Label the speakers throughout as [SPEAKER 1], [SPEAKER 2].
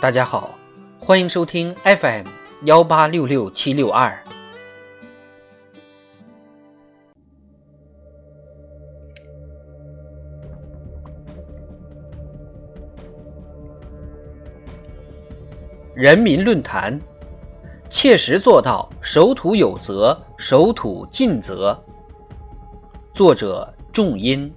[SPEAKER 1] 大家好，欢迎收听 FM 幺八六六七六二。人民论坛，切实做到守土有责，守土尽责。作者：仲音。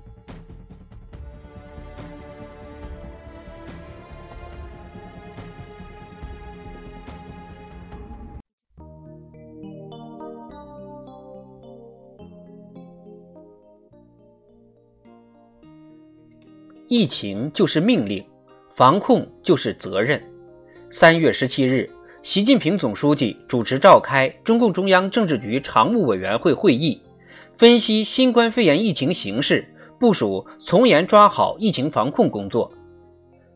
[SPEAKER 1] 疫情就是命令，防控就是责任。三月十七日，习近平总书记主持召开中共中央政治局常务委员会会议，分析新冠肺炎疫情形势，部署从严抓好疫情防控工作。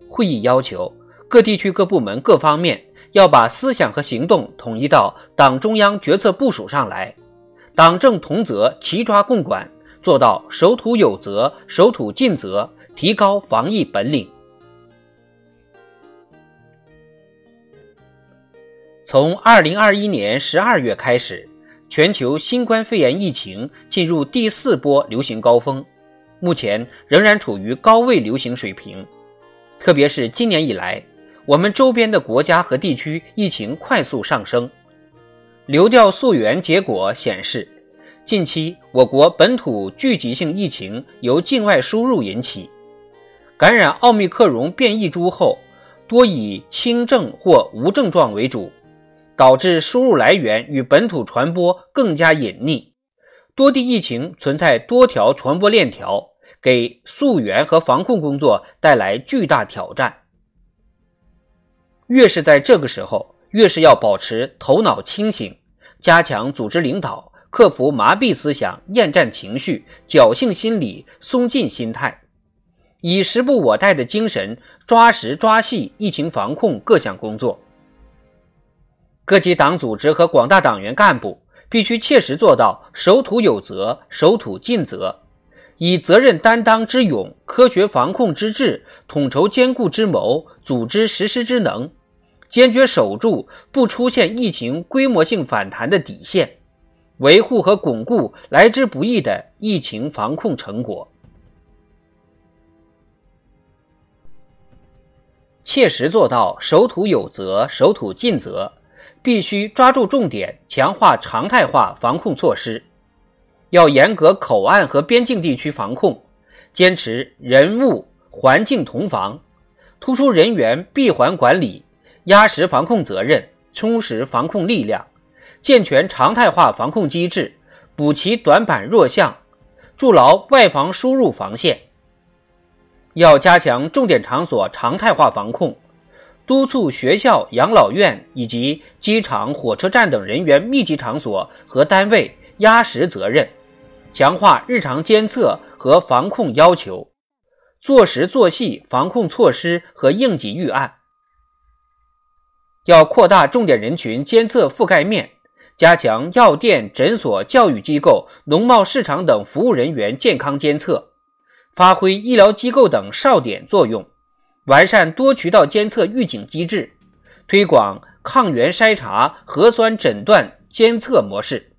[SPEAKER 1] 会议要求各地区各部门各方面要把思想和行动统一到党中央决策部署上来，党政同责齐抓共管，做到守土有责、守土尽责。提高防疫本领。从二零二一年十二月开始，全球新冠肺炎疫情进入第四波流行高峰，目前仍然处于高位流行水平。特别是今年以来，我们周边的国家和地区疫情快速上升。流调溯源结果显示，近期我国本土聚集性疫情由境外输入引起。感染奥密克戎变异株后，多以轻症或无症状为主，导致输入来源与本土传播更加隐匿。多地疫情存在多条传播链条，给溯源和防控工作带来巨大挑战。越是在这个时候，越是要保持头脑清醒，加强组织领导，克服麻痹思想、厌战情绪、侥幸心理、松劲心态。以时不我待的精神，抓实抓细疫情防控各项工作。各级党组织和广大党员干部必须切实做到守土有责、守土尽责，以责任担当之勇、科学防控之智、统筹兼顾之谋、组织实施之能，坚决守住不出现疫情规模性反弹的底线，维护和巩固来之不易的疫情防控成果。切实做到守土有责、守土尽责，必须抓住重点，强化常态化防控措施。要严格口岸和边境地区防控，坚持人物环境同防，突出人员闭环管理，压实防控责任，充实防控力量，健全常态化防控机制，补齐短板弱项，筑牢外防输入防线。要加强重点场所常态化防控，督促学校、养老院以及机场、火车站等人员密集场所和单位压实责任，强化日常监测和防控要求，做实做细防控措施和应急预案。要扩大重点人群监测覆盖面，加强药店、诊所、教育机构、农贸市场等服务人员健康监测。发挥医疗机构等哨点作用，完善多渠道监测预警机制，推广抗原筛查、核酸诊断监测模式，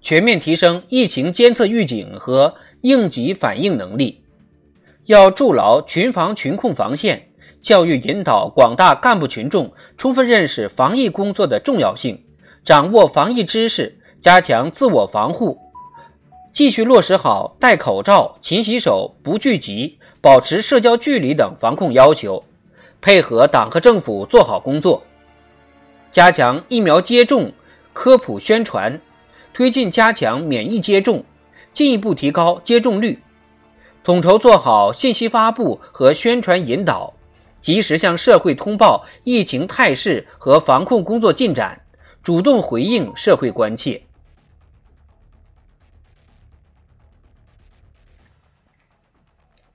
[SPEAKER 1] 全面提升疫情监测预警和应急反应能力。要筑牢群防群控防线，教育引导广大干部群众充分认识防疫工作的重要性，掌握防疫知识，加强自我防护。继续落实好戴口罩、勤洗手、不聚集、保持社交距离等防控要求，配合党和政府做好工作，加强疫苗接种科普宣传，推进加强免疫接种，进一步提高接种率，统筹做好信息发布和宣传引导，及时向社会通报疫情态势和防控工作进展，主动回应社会关切。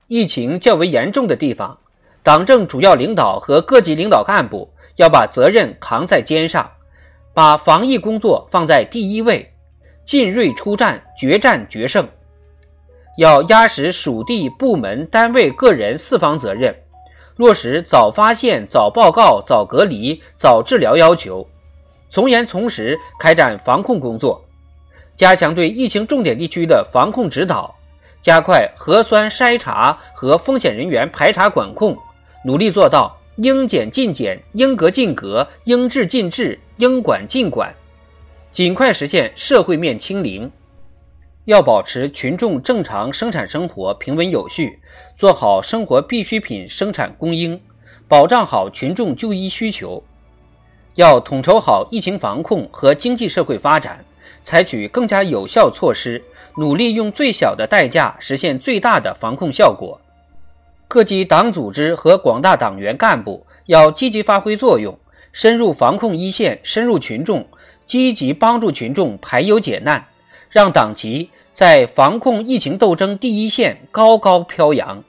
[SPEAKER 1] 疫情较为严重的地方，党政主要领导和各级领导干部要把责任扛在肩上，把防疫工作放在第一位，进锐出战，决战决胜。要压实属地部门、单位、个人四方责任，落实早发现、早报告、早隔离、早治疗要求，从严从实开展防控工作，加强对疫情重点地区的防控指导，加快核酸筛查和风险人员排查管控，努力做到应检尽检、应隔尽隔、应治尽治、应管尽管，尽快实现社会面清零。要保持群众正常生产生活平稳有序，做好生活必需品生产供应，保障好群众就医需求。要统筹好疫情防控和经济社会发展，采取更加有效措施，努力用最小的代价实现最大的防控效果。各级党组织和广大党员干部要积极发挥作用，深入防控一线，深入群众，积极帮助群众排忧解难。让党旗在防控疫情斗争第一线高高飘扬，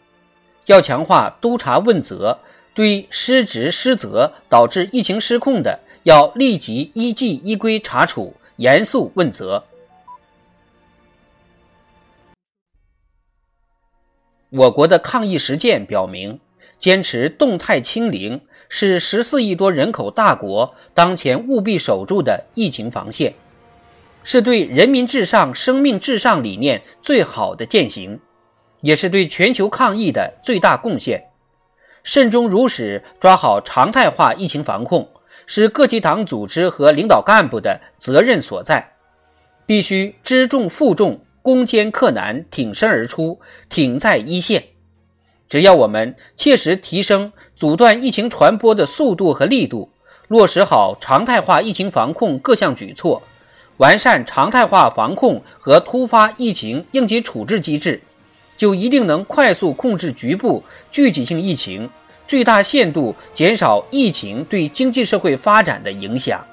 [SPEAKER 1] 要强化督查问责，对失职失责导致疫情失控的，要立即依纪依规查处，严肃问责。我国的抗疫实践表明，坚持动态清零是十四亿多人口大国当前务必守住的疫情防线。是对人民至上、生命至上理念最好的践行，也是对全球抗疫的最大贡献。慎终如始抓好常态化疫情防控，是各级党组织和领导干部的责任所在。必须知重负重、攻坚克难、挺身而出、挺在一线。只要我们切实提升阻断疫情传播的速度和力度，落实好常态化疫情防控各项举措。完善常态化防控和突发疫情应急处置机制，就一定能快速控制局部聚集性疫情，最大限度减少疫情对经济社会发展的影响。